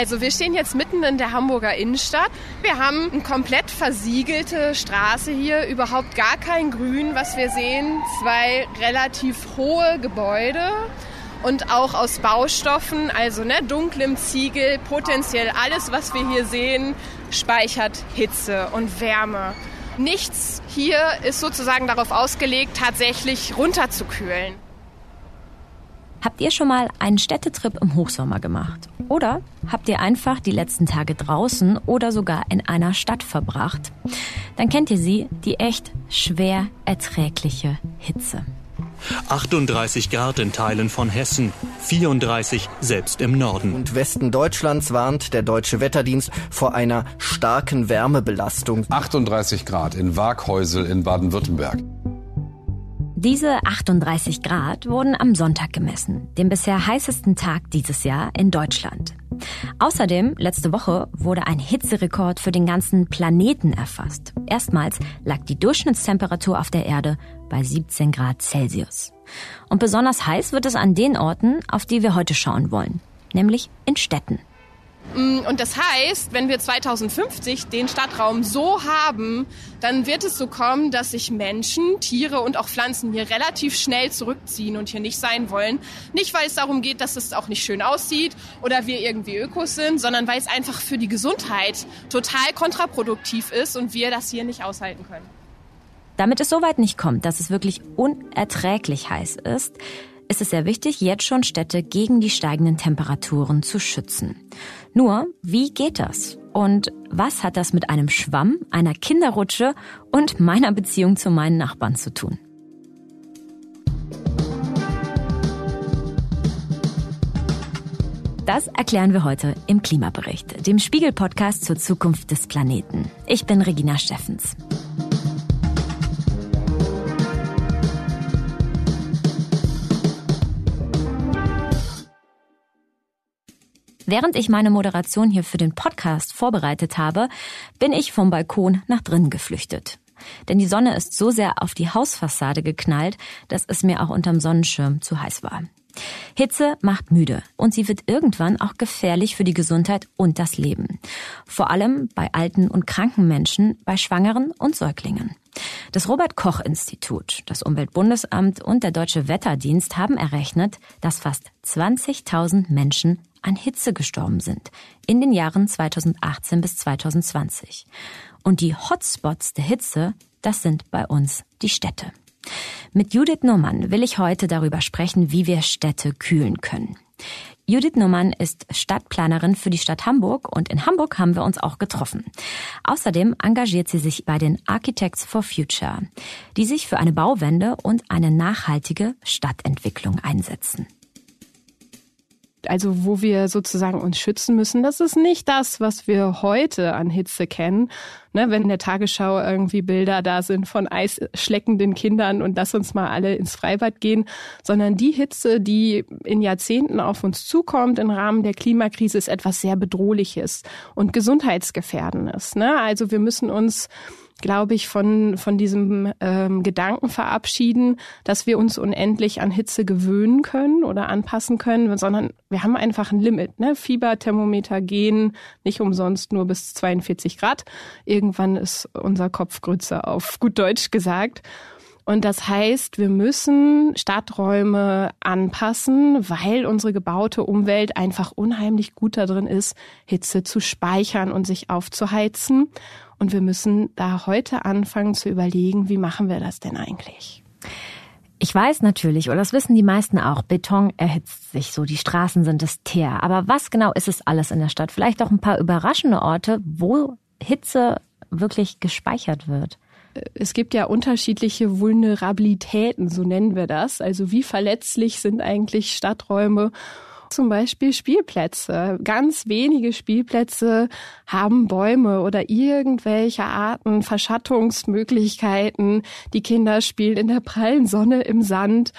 Also wir stehen jetzt mitten in der Hamburger Innenstadt. Wir haben eine komplett versiegelte Straße hier, überhaupt gar kein Grün, was wir sehen. Zwei relativ hohe Gebäude und auch aus Baustoffen, also ne, dunklem Ziegel, potenziell alles, was wir hier sehen, speichert Hitze und Wärme. Nichts hier ist sozusagen darauf ausgelegt, tatsächlich runterzukühlen. Habt ihr schon mal einen Städtetrip im Hochsommer gemacht? Oder habt ihr einfach die letzten Tage draußen oder sogar in einer Stadt verbracht? Dann kennt ihr sie, die echt schwer erträgliche Hitze. 38 Grad in Teilen von Hessen, 34 selbst im Norden. Und Westen Deutschlands warnt der Deutsche Wetterdienst vor einer starken Wärmebelastung. 38 Grad in Waaghäusel in Baden-Württemberg. Diese 38 Grad wurden am Sonntag gemessen, dem bisher heißesten Tag dieses Jahr in Deutschland. Außerdem, letzte Woche wurde ein Hitzerekord für den ganzen Planeten erfasst. Erstmals lag die Durchschnittstemperatur auf der Erde bei 17 Grad Celsius. Und besonders heiß wird es an den Orten, auf die wir heute schauen wollen, nämlich in Städten. Mm, und das heißt, wenn wir 2050 den Stadtraum so haben, dann wird es so kommen, dass sich Menschen, Tiere und auch Pflanzen hier relativ schnell zurückziehen und hier nicht sein wollen. Nicht, weil es darum geht, dass es auch nicht schön aussieht oder wir irgendwie Ökos sind, sondern weil es einfach für die Gesundheit total kontraproduktiv ist und wir das hier nicht aushalten können. Damit es soweit nicht kommt, dass es wirklich unerträglich heiß ist, ist es sehr wichtig, jetzt schon Städte gegen die steigenden Temperaturen zu schützen. Nur, wie geht das? Und was hat das mit einem Schwamm, einer Kinderrutsche und meiner Beziehung zu meinen Nachbarn zu tun? Das erklären wir heute im Klimabericht, dem Spiegel-Podcast zur Zukunft des Planeten. Ich bin Regina Steffens. Während ich meine Moderation hier für den Podcast vorbereitet habe, bin ich vom Balkon nach drinnen geflüchtet. Denn die Sonne ist so sehr auf die Hausfassade geknallt, dass es mir auch unterm Sonnenschirm zu heiß war. Hitze macht müde und sie wird irgendwann auch gefährlich für die Gesundheit und das Leben. Vor allem bei alten und kranken Menschen, bei Schwangeren und Säuglingen. Das Robert Koch Institut, das Umweltbundesamt und der Deutsche Wetterdienst haben errechnet, dass fast 20.000 Menschen an Hitze gestorben sind in den Jahren 2018 bis 2020. Und die Hotspots der Hitze, das sind bei uns die Städte. Mit Judith Nummern will ich heute darüber sprechen, wie wir Städte kühlen können. Judith Nummern ist Stadtplanerin für die Stadt Hamburg und in Hamburg haben wir uns auch getroffen. Außerdem engagiert sie sich bei den Architects for Future, die sich für eine Bauwende und eine nachhaltige Stadtentwicklung einsetzen also wo wir sozusagen uns schützen müssen, das ist nicht das, was wir heute an Hitze kennen. Ne, wenn in der Tagesschau irgendwie Bilder da sind von eisschleckenden Kindern und lass uns mal alle ins Freibad gehen, sondern die Hitze, die in Jahrzehnten auf uns zukommt im Rahmen der Klimakrise, ist etwas sehr Bedrohliches und Gesundheitsgefährdendes. Ne? Also wir müssen uns glaube ich, von, von diesem ähm, Gedanken verabschieden, dass wir uns unendlich an Hitze gewöhnen können oder anpassen können, sondern wir haben einfach ein Limit. Ne? Fieberthermometer gehen nicht umsonst nur bis 42 Grad. Irgendwann ist unser Kopf Grütze auf gut Deutsch gesagt. Und das heißt, wir müssen Stadträume anpassen, weil unsere gebaute Umwelt einfach unheimlich gut darin ist, Hitze zu speichern und sich aufzuheizen. Und wir müssen da heute anfangen zu überlegen, wie machen wir das denn eigentlich? Ich weiß natürlich, oder das wissen die meisten auch, Beton erhitzt sich so, die Straßen sind es Teer. Aber was genau ist es alles in der Stadt? Vielleicht auch ein paar überraschende Orte, wo Hitze wirklich gespeichert wird. Es gibt ja unterschiedliche Vulnerabilitäten, so nennen wir das. Also wie verletzlich sind eigentlich Stadträume zum Beispiel Spielplätze. Ganz wenige Spielplätze haben Bäume oder irgendwelche Arten Verschattungsmöglichkeiten. Die Kinder spielen in der prallen Sonne im Sand.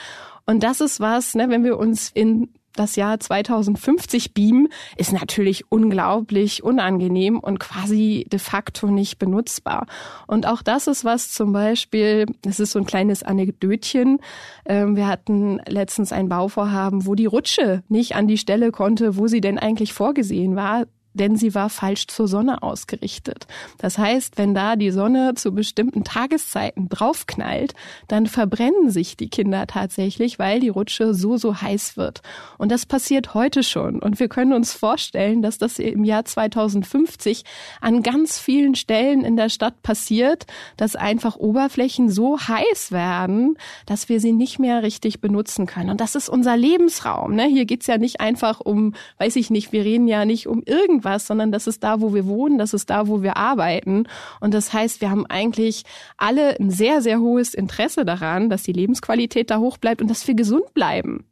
Und das ist was, ne, wenn wir uns in das Jahr 2050 beamen, ist natürlich unglaublich unangenehm und quasi de facto nicht benutzbar. Und auch das ist was zum Beispiel, das ist so ein kleines Anekdötchen. Ähm, wir hatten letztens ein Bauvorhaben, wo die Rutsche nicht an die Stelle konnte, wo sie denn eigentlich vorgesehen war denn sie war falsch zur Sonne ausgerichtet. Das heißt, wenn da die Sonne zu bestimmten Tageszeiten draufknallt, dann verbrennen sich die Kinder tatsächlich, weil die Rutsche so, so heiß wird. Und das passiert heute schon. Und wir können uns vorstellen, dass das im Jahr 2050 an ganz vielen Stellen in der Stadt passiert, dass einfach Oberflächen so heiß werden, dass wir sie nicht mehr richtig benutzen können. Und das ist unser Lebensraum. Ne? Hier geht's ja nicht einfach um, weiß ich nicht, wir reden ja nicht um irgend irgendwas, sondern das ist da, wo wir wohnen, das ist da, wo wir arbeiten. Und das heißt, wir haben eigentlich alle ein sehr, sehr hohes Interesse daran, dass die Lebensqualität da hoch bleibt und dass wir gesund bleiben.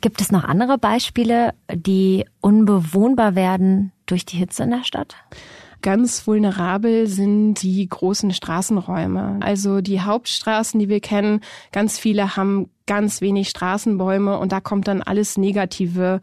Gibt es noch andere Beispiele, die unbewohnbar werden durch die Hitze in der Stadt? Ganz vulnerabel sind die großen Straßenräume. Also die Hauptstraßen, die wir kennen, ganz viele haben ganz wenig Straßenbäume und da kommt dann alles Negative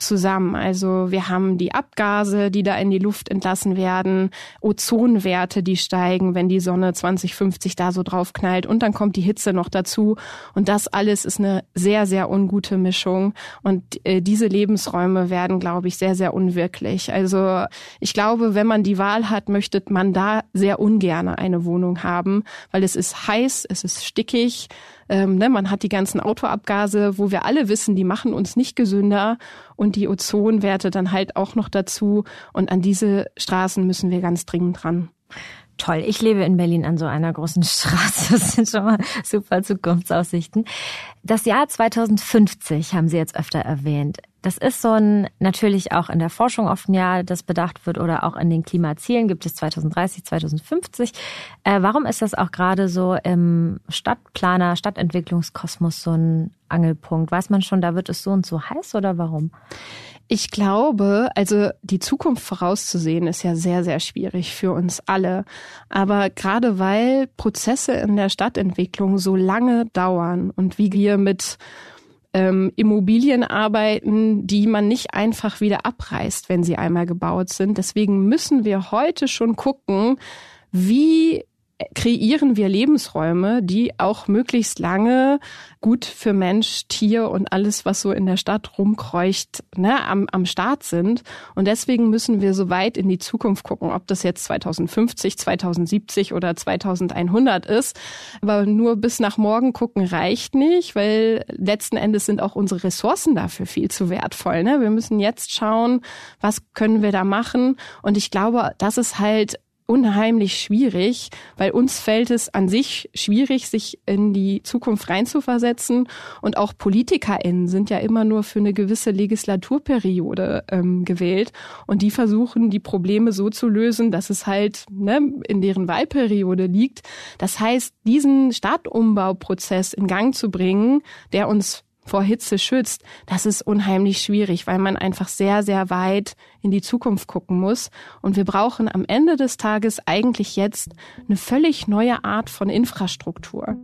zusammen. Also wir haben die Abgase, die da in die Luft entlassen werden, Ozonwerte, die steigen, wenn die Sonne 2050 da so drauf knallt und dann kommt die Hitze noch dazu und das alles ist eine sehr, sehr ungute Mischung und äh, diese Lebensräume werden, glaube ich, sehr, sehr unwirklich. Also ich glaube, wenn man die Wahl hat, möchte man da sehr ungern eine Wohnung haben, weil es ist heiß, es ist stickig, ähm, ne, man hat die ganzen Autoabgase, wo wir alle wissen, die machen uns nicht gesünder und die Ozonwerte dann halt auch noch dazu. Und an diese Straßen müssen wir ganz dringend ran. Toll, ich lebe in Berlin an so einer großen Straße. Das sind schon mal super Zukunftsaussichten. Das Jahr 2050 haben Sie jetzt öfter erwähnt. Das ist so ein, natürlich auch in der Forschung oft ein Jahr, das bedacht wird oder auch in den Klimazielen gibt es 2030, 2050. Äh, warum ist das auch gerade so im Stadtplaner, Stadtentwicklungskosmos so ein Angelpunkt? Weiß man schon, da wird es so und so heiß oder warum? Ich glaube, also die Zukunft vorauszusehen ist ja sehr, sehr schwierig für uns alle. Aber gerade weil Prozesse in der Stadtentwicklung so lange dauern und wie wir mit ähm, Immobilien arbeiten, die man nicht einfach wieder abreißt, wenn sie einmal gebaut sind. Deswegen müssen wir heute schon gucken, wie kreieren wir Lebensräume, die auch möglichst lange gut für Mensch, Tier und alles, was so in der Stadt rumkreucht, ne, am, am Start sind. Und deswegen müssen wir so weit in die Zukunft gucken, ob das jetzt 2050, 2070 oder 2100 ist. Aber nur bis nach morgen gucken reicht nicht, weil letzten Endes sind auch unsere Ressourcen dafür viel zu wertvoll. Ne? Wir müssen jetzt schauen, was können wir da machen. Und ich glaube, das ist halt unheimlich schwierig, weil uns fällt es an sich schwierig, sich in die Zukunft reinzuversetzen. Und auch PolitikerInnen sind ja immer nur für eine gewisse Legislaturperiode ähm, gewählt. Und die versuchen, die Probleme so zu lösen, dass es halt ne, in deren Wahlperiode liegt. Das heißt, diesen Stadtumbauprozess in Gang zu bringen, der uns vor Hitze schützt, das ist unheimlich schwierig, weil man einfach sehr, sehr weit in die Zukunft gucken muss. Und wir brauchen am Ende des Tages eigentlich jetzt eine völlig neue Art von Infrastruktur.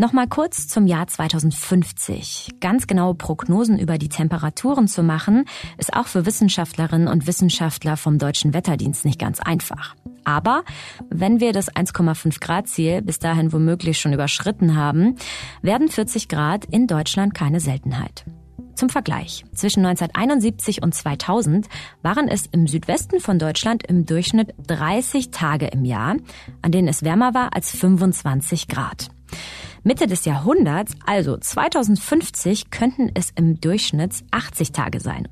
Nochmal kurz zum Jahr 2050. Ganz genaue Prognosen über die Temperaturen zu machen, ist auch für Wissenschaftlerinnen und Wissenschaftler vom Deutschen Wetterdienst nicht ganz einfach. Aber wenn wir das 1,5 Grad Ziel bis dahin womöglich schon überschritten haben, werden 40 Grad in Deutschland keine Seltenheit. Zum Vergleich. Zwischen 1971 und 2000 waren es im Südwesten von Deutschland im Durchschnitt 30 Tage im Jahr, an denen es wärmer war als 25 Grad. Mitte des Jahrhunderts, also 2050, könnten es im Durchschnitt 80 Tage sein.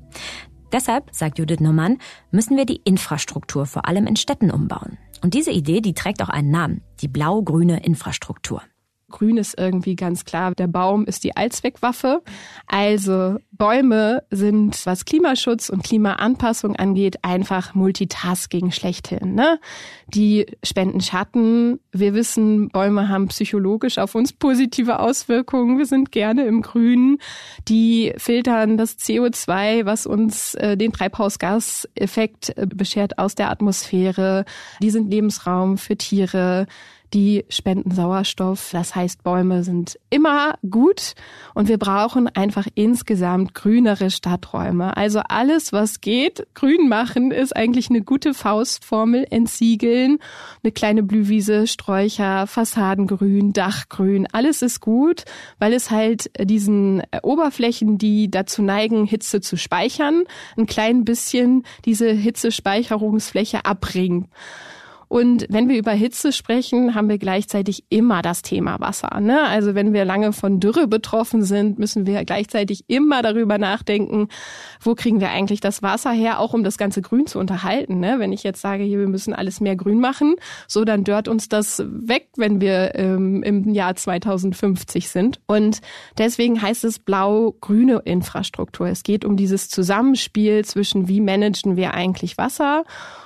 Deshalb, sagt Judith Neumann, müssen wir die Infrastruktur vor allem in Städten umbauen. Und diese Idee, die trägt auch einen Namen, die blau-grüne Infrastruktur. Grün ist irgendwie ganz klar. Der Baum ist die Allzweckwaffe. Also Bäume sind, was Klimaschutz und Klimaanpassung angeht, einfach Multitasking schlechthin. Ne? Die spenden Schatten. Wir wissen, Bäume haben psychologisch auf uns positive Auswirkungen. Wir sind gerne im Grün. Die filtern das CO2, was uns äh, den Treibhausgaseffekt äh, beschert aus der Atmosphäre. Die sind Lebensraum für Tiere die spenden Sauerstoff. Das heißt, Bäume sind immer gut und wir brauchen einfach insgesamt grünere Stadträume. Also alles, was geht, grün machen, ist eigentlich eine gute Faustformel. Entsiegeln, eine kleine Blühwiese, Sträucher, Fassadengrün, Dachgrün, alles ist gut, weil es halt diesen Oberflächen, die dazu neigen, Hitze zu speichern, ein klein bisschen diese Hitzespeicherungsfläche abbringt. Und wenn wir über Hitze sprechen, haben wir gleichzeitig immer das Thema Wasser. Ne? Also wenn wir lange von Dürre betroffen sind, müssen wir gleichzeitig immer darüber nachdenken, wo kriegen wir eigentlich das Wasser her, auch um das ganze Grün zu unterhalten. Ne? Wenn ich jetzt sage, hier, wir müssen alles mehr grün machen, so dann dört uns das weg, wenn wir ähm, im Jahr 2050 sind. Und deswegen heißt es blau-grüne Infrastruktur. Es geht um dieses Zusammenspiel zwischen, wie managen wir eigentlich Wasser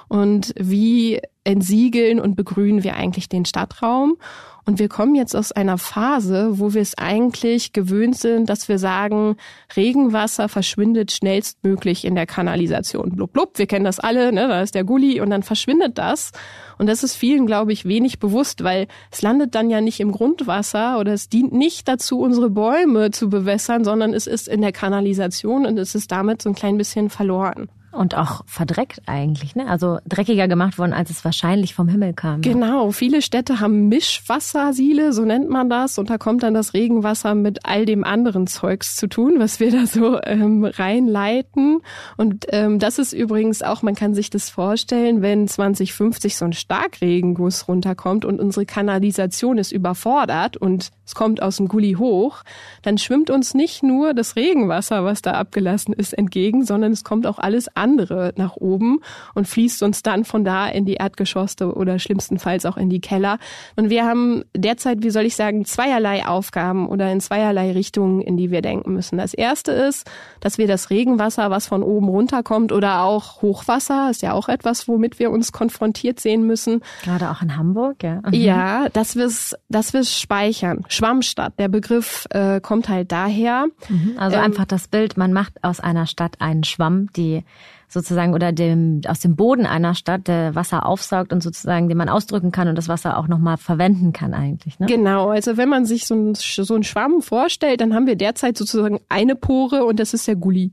und wie entsiegeln und begrünen wir eigentlich den Stadtraum. Und wir kommen jetzt aus einer Phase, wo wir es eigentlich gewöhnt sind, dass wir sagen, Regenwasser verschwindet schnellstmöglich in der Kanalisation. Blub, blub, wir kennen das alle, ne? da ist der Gully und dann verschwindet das. Und das ist vielen, glaube ich, wenig bewusst, weil es landet dann ja nicht im Grundwasser oder es dient nicht dazu, unsere Bäume zu bewässern, sondern es ist in der Kanalisation und es ist damit so ein klein bisschen verloren. Und auch verdreckt eigentlich, ne? Also dreckiger gemacht worden, als es wahrscheinlich vom Himmel kam. Genau, viele Städte haben Mischwassersiele, so nennt man das. Und da kommt dann das Regenwasser mit all dem anderen Zeugs zu tun, was wir da so ähm, reinleiten. Und ähm, das ist übrigens auch, man kann sich das vorstellen, wenn 2050 so ein Starkregenguss runterkommt und unsere Kanalisation ist überfordert und es kommt aus dem Gully hoch, dann schwimmt uns nicht nur das Regenwasser, was da abgelassen ist, entgegen, sondern es kommt auch alles andere nach oben und fließt uns dann von da in die Erdgeschosse oder schlimmstenfalls auch in die Keller. Und wir haben derzeit, wie soll ich sagen, zweierlei Aufgaben oder in zweierlei Richtungen, in die wir denken müssen. Das erste ist, dass wir das Regenwasser, was von oben runterkommt oder auch Hochwasser, ist ja auch etwas, womit wir uns konfrontiert sehen müssen. Gerade auch in Hamburg, ja. Mhm. Ja, dass wir es dass wir's speichern. Schwammstadt, der Begriff äh, kommt halt daher. Mhm. Also ähm, einfach das Bild, man macht aus einer Stadt einen Schwamm, die sozusagen oder dem aus dem Boden einer Stadt der Wasser aufsaugt und sozusagen den man ausdrücken kann und das Wasser auch nochmal verwenden kann eigentlich. Ne? Genau, also wenn man sich so ein, so ein Schwamm vorstellt, dann haben wir derzeit sozusagen eine Pore und das ist der Gully.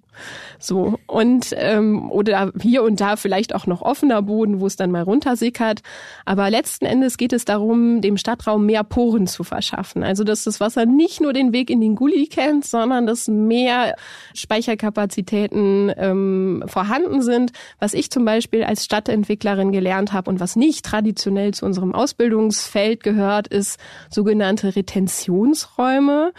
So und ähm, oder hier und da vielleicht auch noch offener Boden, wo es dann mal runtersickert. Aber letzten Endes geht es darum, dem Stadtraum mehr Poren zu verschaffen. Also dass das Wasser nicht nur den Weg in den Gully kennt, sondern dass mehr Speicherkapazitäten ähm, vorhanden vorhanden sind. Was ich zum Beispiel als Stadtentwicklerin gelernt habe und was nicht traditionell zu unserem Ausbildungsfeld gehört, ist sogenannte Retentionsräume.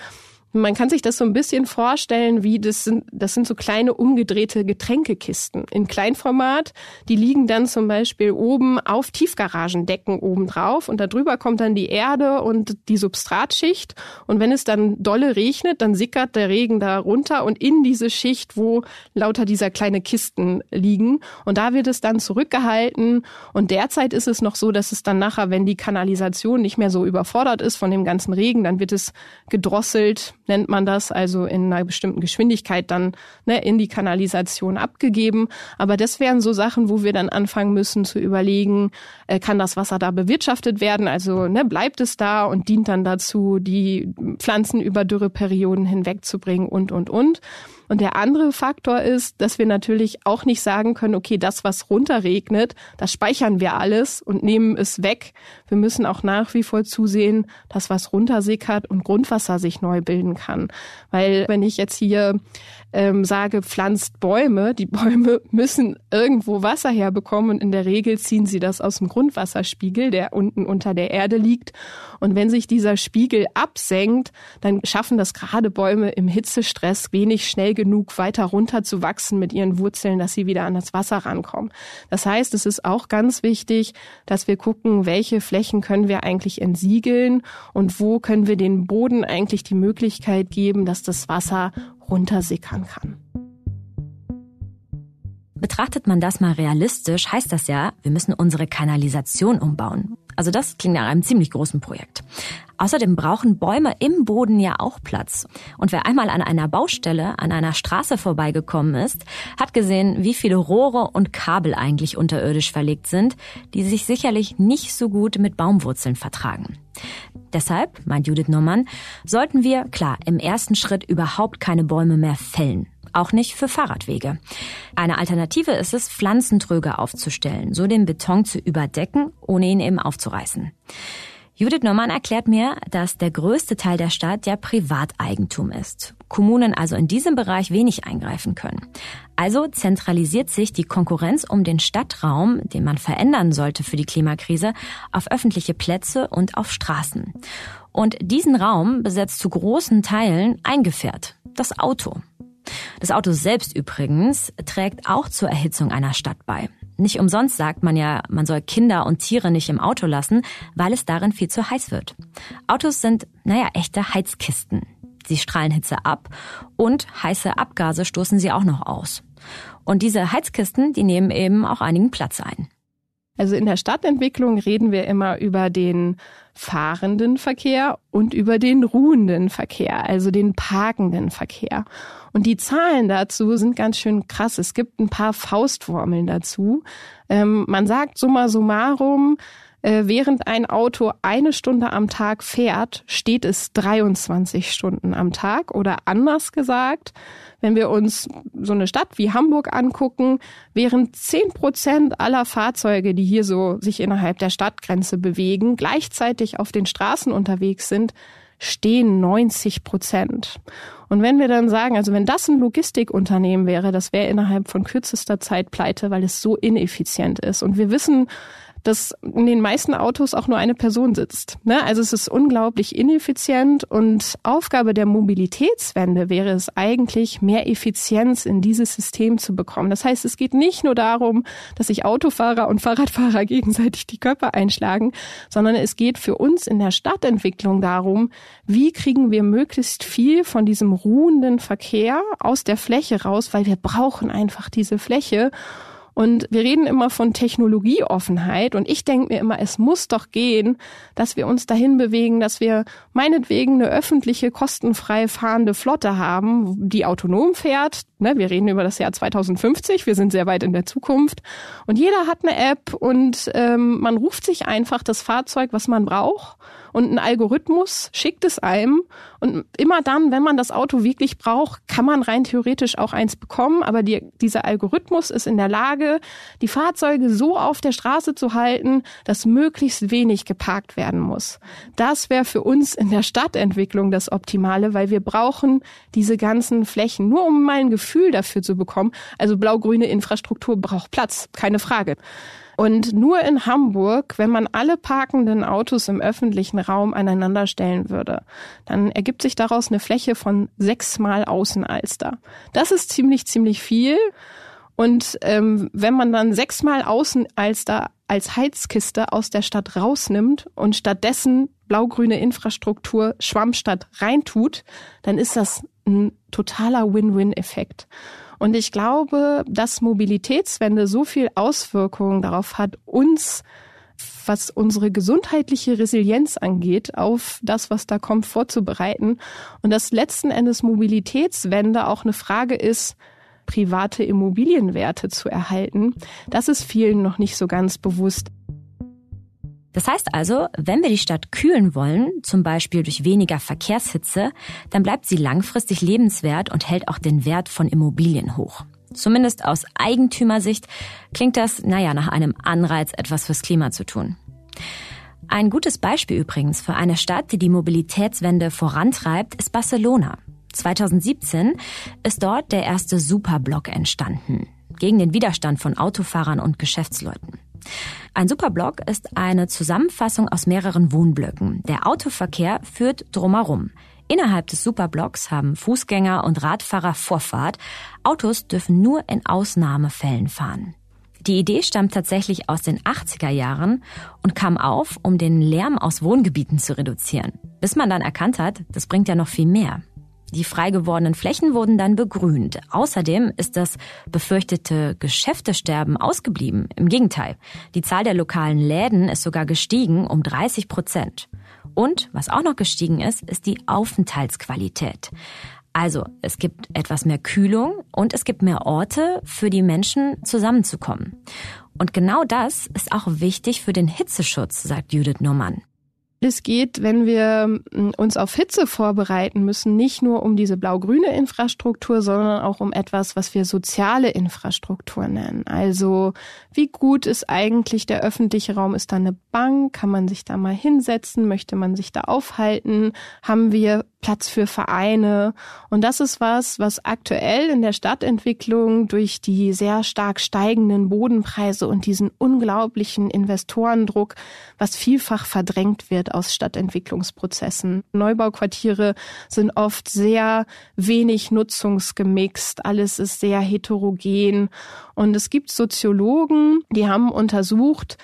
Man kann sich das so ein bisschen vorstellen, wie das sind, das sind so kleine umgedrehte Getränkekisten in Kleinformat. Die liegen dann zum Beispiel oben auf Tiefgaragendecken oben drauf und darüber kommt dann die Erde und die Substratschicht. Und wenn es dann dolle regnet, dann sickert der Regen da runter und in diese Schicht, wo lauter dieser kleine Kisten liegen. Und da wird es dann zurückgehalten. Und derzeit ist es noch so, dass es dann nachher, wenn die Kanalisation nicht mehr so überfordert ist von dem ganzen Regen, dann wird es gedrosselt nennt man das, also in einer bestimmten Geschwindigkeit dann ne, in die Kanalisation abgegeben. Aber das wären so Sachen, wo wir dann anfangen müssen zu überlegen, äh, kann das Wasser da bewirtschaftet werden? Also ne, bleibt es da und dient dann dazu, die Pflanzen über Dürreperioden hinwegzubringen und, und, und. Und der andere Faktor ist, dass wir natürlich auch nicht sagen können, okay, das, was runterregnet, das speichern wir alles und nehmen es weg. Wir müssen auch nach wie vor zusehen, dass was runtersickert und Grundwasser sich neu bilden kann. Weil wenn ich jetzt hier ähm, sage, pflanzt Bäume. Die Bäume müssen irgendwo Wasser herbekommen und in der Regel ziehen sie das aus dem Grundwasserspiegel, der unten unter der Erde liegt. Und wenn sich dieser Spiegel absenkt, dann schaffen das gerade Bäume im Hitzestress wenig schnell genug weiter runter zu wachsen mit ihren Wurzeln, dass sie wieder an das Wasser rankommen. Das heißt, es ist auch ganz wichtig, dass wir gucken, welche Flächen können wir eigentlich entsiegeln und wo können wir den Boden eigentlich die Möglichkeit geben, dass das Wasser runtersickern kann. Betrachtet man das mal realistisch, heißt das ja, wir müssen unsere Kanalisation umbauen. Also das klingt nach einem ziemlich großen Projekt. Außerdem brauchen Bäume im Boden ja auch Platz. Und wer einmal an einer Baustelle, an einer Straße vorbeigekommen ist, hat gesehen, wie viele Rohre und Kabel eigentlich unterirdisch verlegt sind, die sich sicherlich nicht so gut mit Baumwurzeln vertragen. Deshalb, meint Judith Norman, sollten wir, klar, im ersten Schritt überhaupt keine Bäume mehr fällen. Auch nicht für Fahrradwege. Eine Alternative ist es, Pflanzentröge aufzustellen, so den Beton zu überdecken, ohne ihn eben aufzureißen. Judith Norman erklärt mir, dass der größte Teil der Stadt ja Privateigentum ist. Kommunen also in diesem Bereich wenig eingreifen können. Also zentralisiert sich die Konkurrenz um den Stadtraum, den man verändern sollte für die Klimakrise, auf öffentliche Plätze und auf Straßen. Und diesen Raum besetzt zu großen Teilen ein Gefährt, das Auto. Das Auto selbst übrigens trägt auch zur Erhitzung einer Stadt bei. Nicht umsonst sagt man ja, man soll Kinder und Tiere nicht im Auto lassen, weil es darin viel zu heiß wird. Autos sind, naja, echte Heizkisten. Sie strahlen Hitze ab und heiße Abgase stoßen sie auch noch aus. Und diese Heizkisten, die nehmen eben auch einigen Platz ein. Also in der Stadtentwicklung reden wir immer über den fahrenden Verkehr und über den ruhenden Verkehr, also den parkenden Verkehr. Und die Zahlen dazu sind ganz schön krass. Es gibt ein paar Faustformeln dazu. Ähm, man sagt summa summarum, äh, während ein Auto eine Stunde am Tag fährt, steht es 23 Stunden am Tag. Oder anders gesagt, wenn wir uns so eine Stadt wie Hamburg angucken, während 10 Prozent aller Fahrzeuge, die hier so sich innerhalb der Stadtgrenze bewegen, gleichzeitig auf den Straßen unterwegs sind, stehen 90 Prozent. Und wenn wir dann sagen, also wenn das ein Logistikunternehmen wäre, das wäre innerhalb von kürzester Zeit pleite, weil es so ineffizient ist. Und wir wissen dass in den meisten Autos auch nur eine Person sitzt. Ne? Also es ist unglaublich ineffizient und Aufgabe der Mobilitätswende wäre es eigentlich, mehr Effizienz in dieses System zu bekommen. Das heißt, es geht nicht nur darum, dass sich Autofahrer und Fahrradfahrer gegenseitig die Köpfe einschlagen, sondern es geht für uns in der Stadtentwicklung darum, wie kriegen wir möglichst viel von diesem ruhenden Verkehr aus der Fläche raus, weil wir brauchen einfach diese Fläche. Und wir reden immer von Technologieoffenheit und ich denke mir immer, es muss doch gehen, dass wir uns dahin bewegen, dass wir meinetwegen eine öffentliche, kostenfrei fahrende Flotte haben, die autonom fährt. Ne, wir reden über das Jahr 2050, wir sind sehr weit in der Zukunft. Und jeder hat eine App und ähm, man ruft sich einfach das Fahrzeug, was man braucht und ein Algorithmus schickt es einem. Und immer dann, wenn man das Auto wirklich braucht, kann man rein theoretisch auch eins bekommen, aber die, dieser Algorithmus ist in der Lage, die Fahrzeuge so auf der Straße zu halten, dass möglichst wenig geparkt werden muss. Das wäre für uns in der Stadtentwicklung das Optimale, weil wir brauchen diese ganzen Flächen, nur um mal ein Gefühl dafür zu bekommen. Also blau-grüne Infrastruktur braucht Platz, keine Frage. Und nur in Hamburg, wenn man alle parkenden Autos im öffentlichen Raum aneinander stellen würde, dann ergibt sich daraus eine Fläche von sechsmal Außenalster. Das ist ziemlich, ziemlich viel. Und ähm, wenn man dann sechsmal Außenalster als Heizkiste aus der Stadt rausnimmt und stattdessen blaugrüne Infrastruktur Schwammstadt reintut, dann ist das ein totaler Win-Win-Effekt. Und ich glaube, dass Mobilitätswende so viel Auswirkungen darauf hat, uns was unsere gesundheitliche Resilienz angeht, auf das, was da kommt, vorzubereiten. Und dass letzten Endes Mobilitätswende auch eine Frage ist, private Immobilienwerte zu erhalten. Das ist vielen noch nicht so ganz bewusst. Das heißt also, wenn wir die Stadt kühlen wollen, zum Beispiel durch weniger Verkehrshitze, dann bleibt sie langfristig lebenswert und hält auch den Wert von Immobilien hoch. Zumindest aus Eigentümersicht klingt das, naja, nach einem Anreiz, etwas fürs Klima zu tun. Ein gutes Beispiel übrigens für eine Stadt, die die Mobilitätswende vorantreibt, ist Barcelona. 2017 ist dort der erste Superblock entstanden, gegen den Widerstand von Autofahrern und Geschäftsleuten. Ein Superblock ist eine Zusammenfassung aus mehreren Wohnblöcken. Der Autoverkehr führt drumherum. Innerhalb des Superblocks haben Fußgänger und Radfahrer Vorfahrt. Autos dürfen nur in Ausnahmefällen fahren. Die Idee stammt tatsächlich aus den 80er Jahren und kam auf, um den Lärm aus Wohngebieten zu reduzieren. Bis man dann erkannt hat, das bringt ja noch viel mehr. Die frei gewordenen Flächen wurden dann begrünt. Außerdem ist das befürchtete Geschäftesterben ausgeblieben. Im Gegenteil, die Zahl der lokalen Läden ist sogar gestiegen um 30 Prozent. Und was auch noch gestiegen ist, ist die Aufenthaltsqualität. Also es gibt etwas mehr Kühlung und es gibt mehr Orte für die Menschen zusammenzukommen. Und genau das ist auch wichtig für den Hitzeschutz, sagt Judith Normann. Es geht, wenn wir mm, uns auf Hitze vorbereiten müssen, nicht nur um diese blau-grüne Infrastruktur, sondern auch um etwas, was wir soziale Infrastruktur nennen. Also wie gut ist eigentlich der öffentliche Raum? Ist da eine Bank? Kann man sich da mal hinsetzen? Möchte man sich da aufhalten? Haben wir Platz für Vereine. Und das ist was, was aktuell in der Stadtentwicklung durch die sehr stark steigenden Bodenpreise und diesen unglaublichen Investorendruck, was vielfach verdrängt wird aus Stadtentwicklungsprozessen. Neubauquartiere sind oft sehr wenig nutzungsgemixt. Alles ist sehr heterogen. Und es gibt Soziologen, die haben untersucht,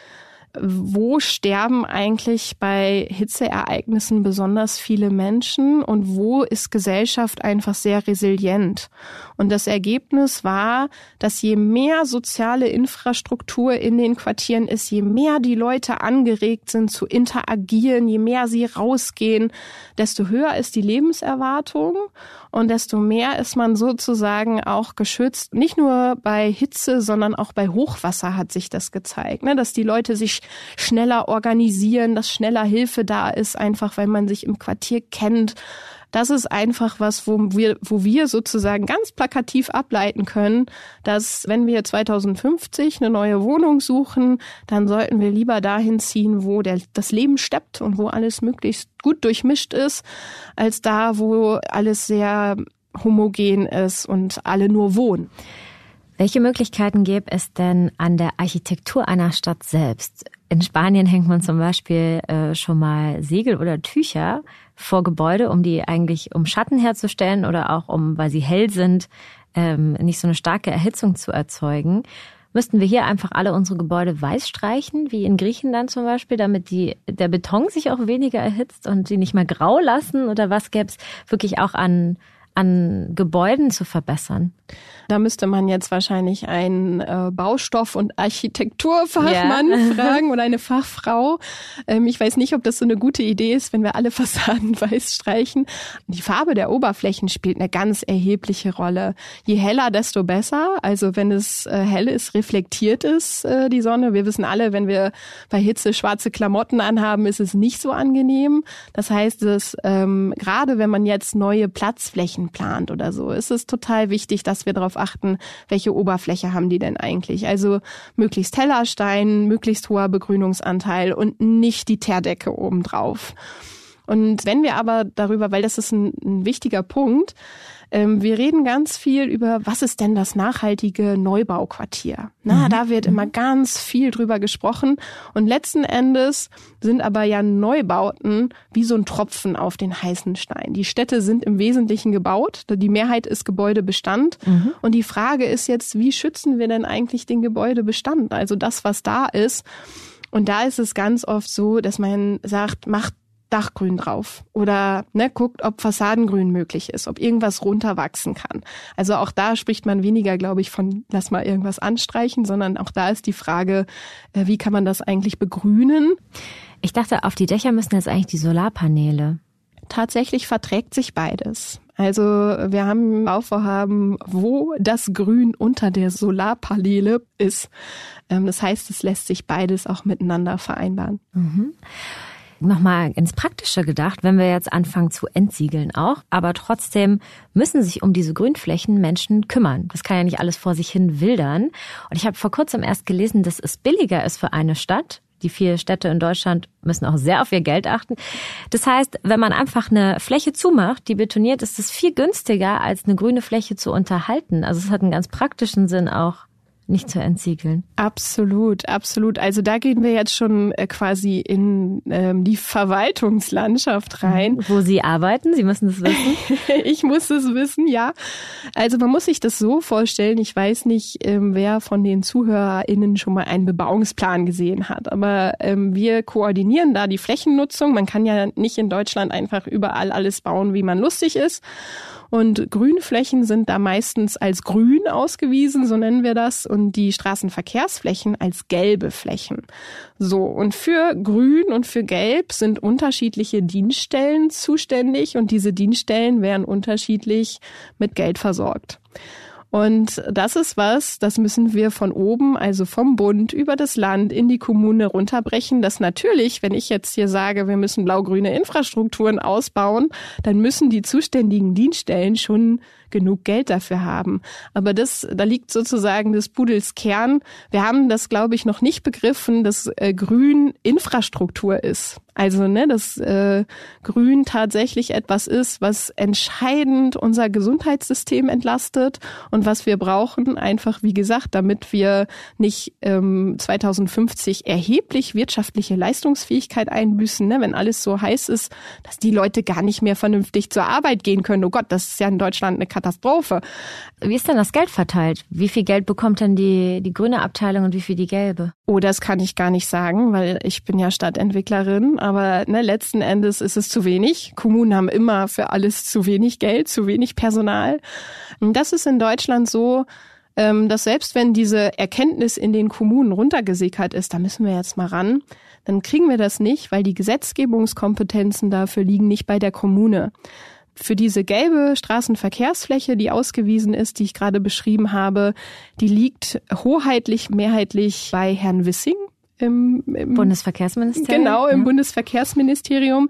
wo sterben eigentlich bei Hitzeereignissen besonders viele Menschen und wo ist Gesellschaft einfach sehr resilient. Und das Ergebnis war, dass je mehr soziale Infrastruktur in den Quartieren ist, je mehr die Leute angeregt sind zu interagieren, je mehr sie rausgehen, desto höher ist die Lebenserwartung und desto mehr ist man sozusagen auch geschützt. Nicht nur bei Hitze, sondern auch bei Hochwasser hat sich das gezeigt, ne? dass die Leute sich schneller organisieren, dass schneller Hilfe da ist, einfach weil man sich im Quartier kennt. Das ist einfach was, wo wir, wo wir sozusagen ganz plakativ ableiten können, dass wenn wir 2050 eine neue Wohnung suchen, dann sollten wir lieber dahin ziehen, wo der, das Leben steppt und wo alles möglichst gut durchmischt ist, als da, wo alles sehr homogen ist und alle nur wohnen. Welche Möglichkeiten gäbe es denn an der Architektur einer Stadt selbst? In Spanien hängt man zum Beispiel äh, schon mal Segel oder Tücher vor Gebäude, um die eigentlich um Schatten herzustellen oder auch um, weil sie hell sind, ähm, nicht so eine starke Erhitzung zu erzeugen. Müssten wir hier einfach alle unsere Gebäude weiß streichen, wie in Griechenland zum Beispiel, damit die, der Beton sich auch weniger erhitzt und sie nicht mehr grau lassen? Oder was gäbe es wirklich auch an, an Gebäuden zu verbessern? Da müsste man jetzt wahrscheinlich einen äh, Baustoff- und Architekturfachmann yeah. fragen oder eine Fachfrau. Ähm, ich weiß nicht, ob das so eine gute Idee ist, wenn wir alle Fassaden weiß streichen. Die Farbe der Oberflächen spielt eine ganz erhebliche Rolle. Je heller, desto besser. Also wenn es äh, hell ist, reflektiert ist äh, die Sonne. Wir wissen alle, wenn wir bei Hitze schwarze Klamotten anhaben, ist es nicht so angenehm. Das heißt, dass ähm, gerade wenn man jetzt neue Platzflächen plant oder so, ist es total wichtig, dass wir darauf achten, welche Oberfläche haben die denn eigentlich. Also möglichst heller Stein, möglichst hoher Begrünungsanteil und nicht die Teerdecke obendrauf. Und wenn wir aber darüber, weil das ist ein, ein wichtiger Punkt, ähm, wir reden ganz viel über, was ist denn das nachhaltige Neubauquartier? Na, mhm. da wird immer mhm. ganz viel drüber gesprochen. Und letzten Endes sind aber ja Neubauten wie so ein Tropfen auf den heißen Stein. Die Städte sind im Wesentlichen gebaut. Die Mehrheit ist Gebäudebestand. Mhm. Und die Frage ist jetzt, wie schützen wir denn eigentlich den Gebäudebestand? Also das, was da ist. Und da ist es ganz oft so, dass man sagt, macht Dachgrün drauf oder ne, guckt, ob Fassadengrün möglich ist, ob irgendwas runterwachsen kann. Also auch da spricht man weniger, glaube ich, von lass mal irgendwas anstreichen, sondern auch da ist die Frage, äh, wie kann man das eigentlich begrünen? Ich dachte, auf die Dächer müssen jetzt eigentlich die Solarpaneele. Tatsächlich verträgt sich beides. Also wir haben Bauvorhaben, wo das Grün unter der Solarpaneele ist. Ähm, das heißt, es lässt sich beides auch miteinander vereinbaren. Mhm nochmal ins Praktische gedacht, wenn wir jetzt anfangen zu entsiegeln auch, aber trotzdem müssen sich um diese Grünflächen Menschen kümmern. Das kann ja nicht alles vor sich hin wildern. Und ich habe vor kurzem erst gelesen, dass es billiger ist für eine Stadt. Die vier Städte in Deutschland müssen auch sehr auf ihr Geld achten. Das heißt, wenn man einfach eine Fläche zumacht, die betoniert, ist es viel günstiger, als eine grüne Fläche zu unterhalten. Also es hat einen ganz praktischen Sinn auch. Nicht zu entsiegeln. Absolut, absolut. Also da gehen wir jetzt schon äh, quasi in ähm, die Verwaltungslandschaft rein. Wo Sie arbeiten, Sie müssen es wissen. ich muss es wissen, ja. Also man muss sich das so vorstellen, ich weiß nicht, ähm, wer von den ZuhörerInnen schon mal einen Bebauungsplan gesehen hat, aber ähm, wir koordinieren da die Flächennutzung. Man kann ja nicht in Deutschland einfach überall alles bauen, wie man lustig ist. Und Grünflächen sind da meistens als grün ausgewiesen, so nennen wir das, und die Straßenverkehrsflächen als gelbe Flächen. So, und für grün und für gelb sind unterschiedliche Dienststellen zuständig und diese Dienststellen werden unterschiedlich mit Geld versorgt. Und das ist was, das müssen wir von oben, also vom Bund über das Land in die Kommune runterbrechen. Das natürlich, wenn ich jetzt hier sage, wir müssen blau-grüne Infrastrukturen ausbauen, dann müssen die zuständigen Dienststellen schon genug Geld dafür haben. Aber das, da liegt sozusagen des Pudels Kern. Wir haben das, glaube ich, noch nicht begriffen, dass äh, Grün Infrastruktur ist. Also, ne, dass äh, Grün tatsächlich etwas ist, was entscheidend unser Gesundheitssystem entlastet und was wir brauchen, einfach wie gesagt, damit wir nicht ähm, 2050 erheblich wirtschaftliche Leistungsfähigkeit einbüßen, ne, wenn alles so heiß ist, dass die Leute gar nicht mehr vernünftig zur Arbeit gehen können. Oh Gott, das ist ja in Deutschland eine Katastrophe. Wie ist denn das Geld verteilt? Wie viel Geld bekommt denn die, die grüne Abteilung und wie viel die gelbe? Oh, das kann ich gar nicht sagen, weil ich bin ja Stadtentwicklerin aber ne, letzten Endes ist es zu wenig. Kommunen haben immer für alles zu wenig Geld, zu wenig Personal. Das ist in Deutschland so, ähm, dass selbst wenn diese Erkenntnis in den Kommunen runtergesickert ist, da müssen wir jetzt mal ran, dann kriegen wir das nicht, weil die Gesetzgebungskompetenzen dafür liegen nicht bei der Kommune. Für diese gelbe Straßenverkehrsfläche, die ausgewiesen ist, die ich gerade beschrieben habe, die liegt hoheitlich, mehrheitlich bei Herrn Wissing im, im Bundesverkehrsministerium. Genau, im ja. Bundesverkehrsministerium.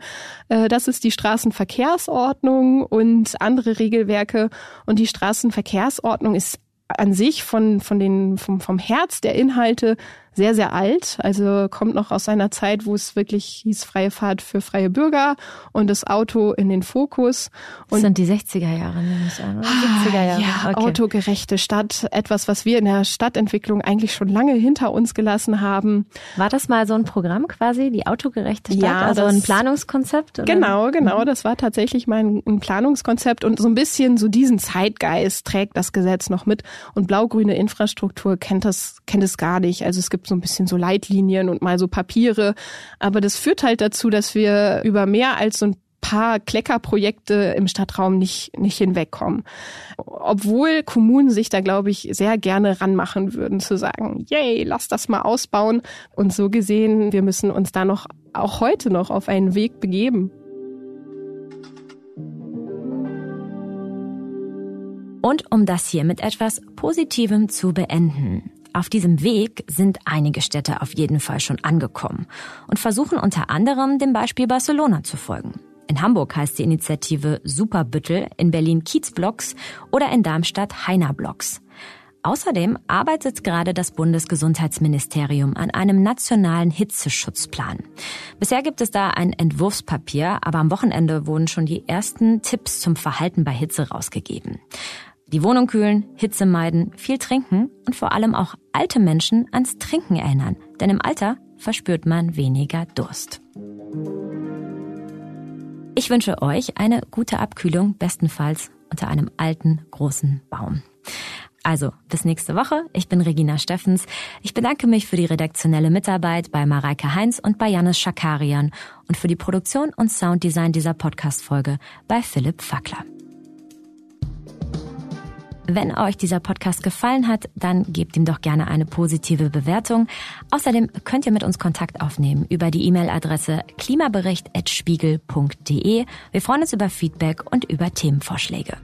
Äh, das ist die Straßenverkehrsordnung und andere Regelwerke. Und die Straßenverkehrsordnung ist an sich von, von den, vom, vom Herz der Inhalte sehr, sehr alt. Also kommt noch aus einer Zeit, wo es wirklich hieß freie Fahrt für freie Bürger und das Auto in den Fokus. Und das sind die 60er Jahre, nehme ich an. 70er ah, Jahre. Ja, okay. autogerechte Stadt. Etwas, was wir in der Stadtentwicklung eigentlich schon lange hinter uns gelassen haben. War das mal so ein Programm quasi, die autogerechte Stadt? Ja, also ein Planungskonzept? Oder? Genau, genau. Mhm. Das war tatsächlich mal ein, Planungskonzept und so ein bisschen so diesen Zeitgeist trägt das Gesetz noch mit. Und blau-grüne Infrastruktur kennt das, kennt es gar nicht. Also es so ein bisschen so Leitlinien und mal so Papiere. Aber das führt halt dazu, dass wir über mehr als so ein paar Kleckerprojekte im Stadtraum nicht, nicht hinwegkommen. Obwohl Kommunen sich da, glaube ich, sehr gerne ranmachen würden, zu sagen, yay, lass das mal ausbauen. Und so gesehen, wir müssen uns da noch, auch heute noch auf einen Weg begeben. Und um das hier mit etwas Positivem zu beenden. Auf diesem Weg sind einige Städte auf jeden Fall schon angekommen und versuchen unter anderem dem Beispiel Barcelona zu folgen. In Hamburg heißt die Initiative Superbüttel, in Berlin Kiezblocks oder in Darmstadt Heinerblocks. Außerdem arbeitet gerade das Bundesgesundheitsministerium an einem nationalen Hitzeschutzplan. Bisher gibt es da ein Entwurfspapier, aber am Wochenende wurden schon die ersten Tipps zum Verhalten bei Hitze rausgegeben. Die Wohnung kühlen, Hitze meiden, viel trinken und vor allem auch alte Menschen ans Trinken erinnern. Denn im Alter verspürt man weniger Durst. Ich wünsche euch eine gute Abkühlung, bestenfalls unter einem alten, großen Baum. Also, bis nächste Woche. Ich bin Regina Steffens. Ich bedanke mich für die redaktionelle Mitarbeit bei Mareike Heinz und bei Janis Schakarian und für die Produktion und Sounddesign dieser Podcast-Folge bei Philipp Fackler. Wenn euch dieser Podcast gefallen hat, dann gebt ihm doch gerne eine positive Bewertung. Außerdem könnt ihr mit uns Kontakt aufnehmen über die E-Mail-Adresse klimabericht.spiegel.de. Wir freuen uns über Feedback und über Themenvorschläge.